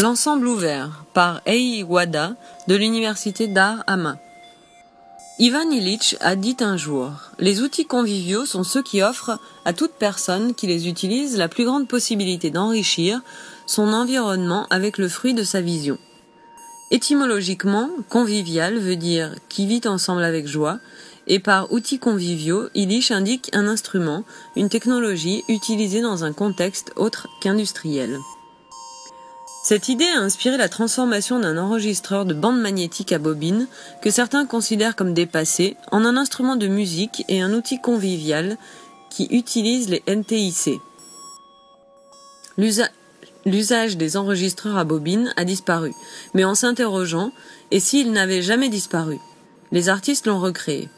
L'ensemble ouvert par Ei Wada de l'université d'art Hama. Ivan Illich a dit un jour Les outils conviviaux sont ceux qui offrent à toute personne qui les utilise la plus grande possibilité d'enrichir son environnement avec le fruit de sa vision. Étymologiquement, convivial veut dire qui vit ensemble avec joie, et par outils conviviaux, Illich indique un instrument, une technologie utilisée dans un contexte autre qu'industriel. Cette idée a inspiré la transformation d'un enregistreur de bande magnétique à bobine, que certains considèrent comme dépassé, en un instrument de musique et un outil convivial qui utilise les NTIC. L'usage des enregistreurs à bobine a disparu, mais en s'interrogeant, et s'il n'avait jamais disparu? Les artistes l'ont recréé.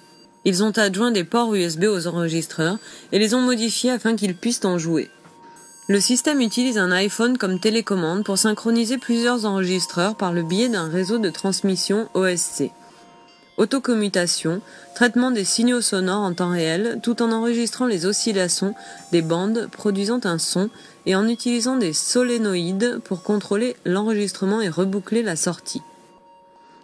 Ils ont adjoint des ports USB aux enregistreurs et les ont modifiés afin qu'ils puissent en jouer. Le système utilise un iPhone comme télécommande pour synchroniser plusieurs enregistreurs par le biais d'un réseau de transmission OSC. Autocommutation, traitement des signaux sonores en temps réel tout en enregistrant les oscillations des bandes produisant un son et en utilisant des solénoïdes pour contrôler l'enregistrement et reboucler la sortie.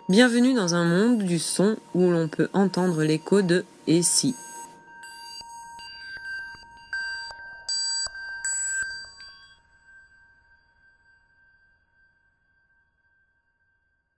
Bienvenue dans un monde du son où l'on peut entendre l'écho de Et si.